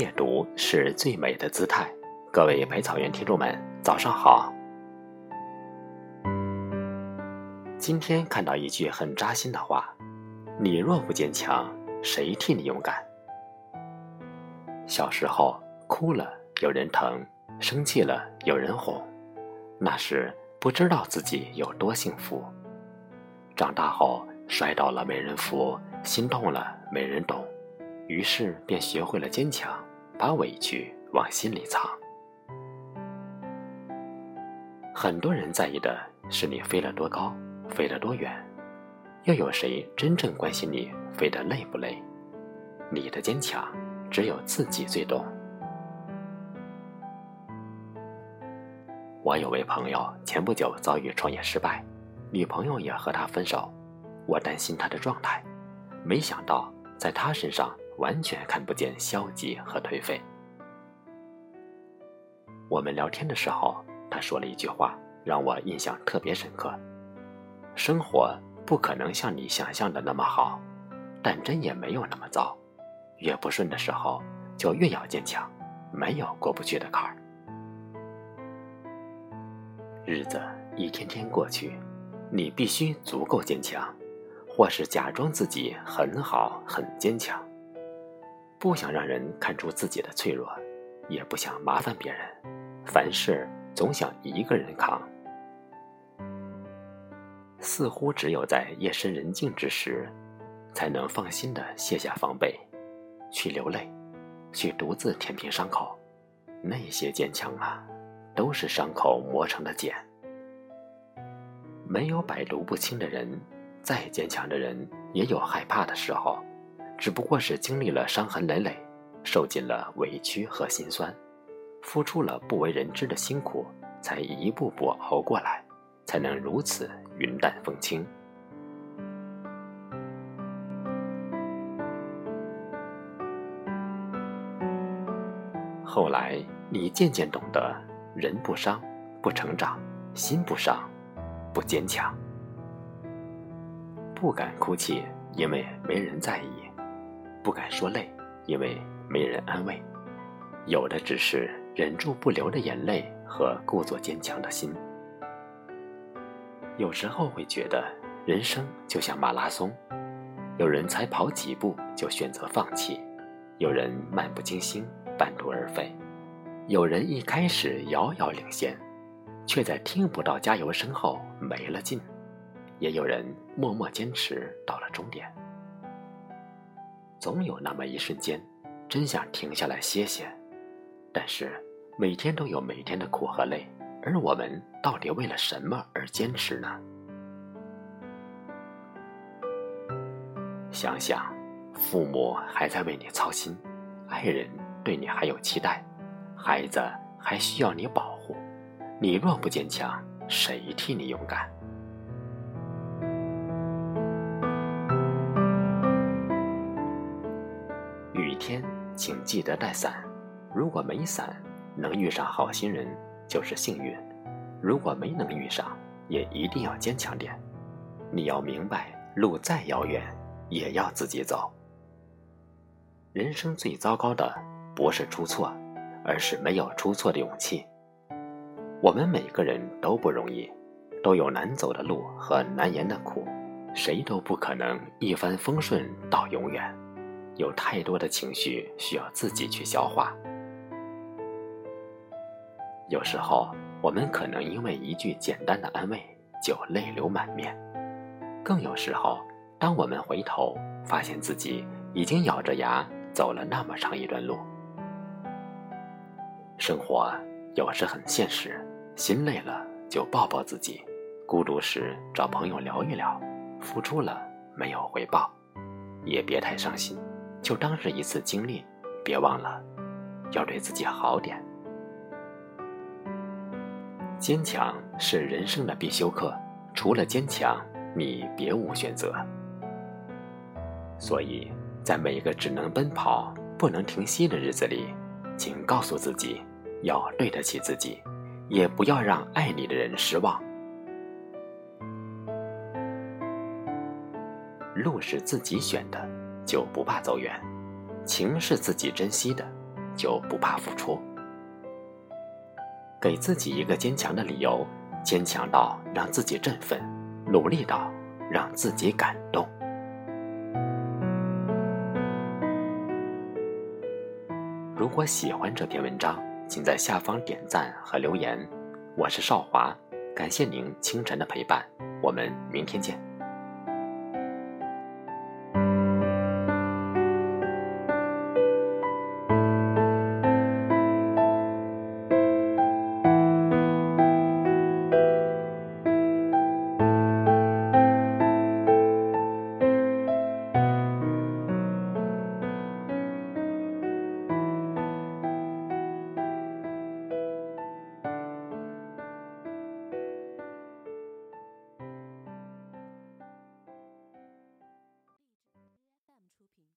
阅读是最美的姿态。各位百草园听众们，早上好。今天看到一句很扎心的话：“你若不坚强，谁替你勇敢？”小时候哭了有人疼，生气了有人哄，那时不知道自己有多幸福。长大后摔倒了没人扶，心痛了没人懂，于是便学会了坚强，把委屈往心里藏。很多人在意的是你飞了多高，飞了多远，又有谁真正关心你飞得累不累？你的坚强，只有自己最懂。我有位朋友，前不久遭遇创业失败，女朋友也和他分手，我担心他的状态，没想到在他身上完全看不见消极和颓废。我们聊天的时候。他说了一句话，让我印象特别深刻：生活不可能像你想象的那么好，但真也没有那么糟。越不顺的时候，就越要坚强，没有过不去的坎儿。日子一天天过去，你必须足够坚强，或是假装自己很好很坚强，不想让人看出自己的脆弱，也不想麻烦别人，凡事。总想一个人扛，似乎只有在夜深人静之时，才能放心的卸下防备，去流泪，去独自舔平伤口。那些坚强啊，都是伤口磨成的茧。没有百毒不侵的人，再坚强的人也有害怕的时候，只不过是经历了伤痕累累，受尽了委屈和心酸。付出了不为人知的辛苦，才一步步熬过来，才能如此云淡风轻。后来，你渐渐懂得，人不伤，不成长；心不伤，不坚强。不敢哭泣，因为没人在意；不敢说累，因为没人安慰。有的只是。忍住不流的眼泪和故作坚强的心。有时候会觉得人生就像马拉松，有人才跑几步就选择放弃，有人漫不经心半途而废，有人一开始遥遥领先，却在听不到加油声后没了劲，也有人默默坚持到了终点。总有那么一瞬间，真想停下来歇歇，但是。每天都有每天的苦和累，而我们到底为了什么而坚持呢？想想，父母还在为你操心，爱人对你还有期待，孩子还需要你保护，你若不坚强，谁替你勇敢？天，请记得带伞，如果没伞。能遇上好心人就是幸运，如果没能遇上，也一定要坚强点。你要明白，路再遥远，也要自己走。人生最糟糕的不是出错，而是没有出错的勇气。我们每个人都不容易，都有难走的路和难言的苦，谁都不可能一帆风顺到永远。有太多的情绪需要自己去消化。有时候，我们可能因为一句简单的安慰就泪流满面；更有时候，当我们回头发现自己已经咬着牙走了那么长一段路。生活有时很现实，心累了就抱抱自己，孤独时找朋友聊一聊，付出了没有回报，也别太伤心，就当是一次经历，别忘了要对自己好点。坚强是人生的必修课，除了坚强，你别无选择。所以，在每个只能奔跑不能停息的日子里，请告诉自己，要对得起自己，也不要让爱你的人失望。路是自己选的，就不怕走远；情是自己珍惜的，就不怕付出。给自己一个坚强的理由，坚强到让自己振奋，努力到让自己感动。如果喜欢这篇文章，请在下方点赞和留言。我是少华，感谢您清晨的陪伴，我们明天见。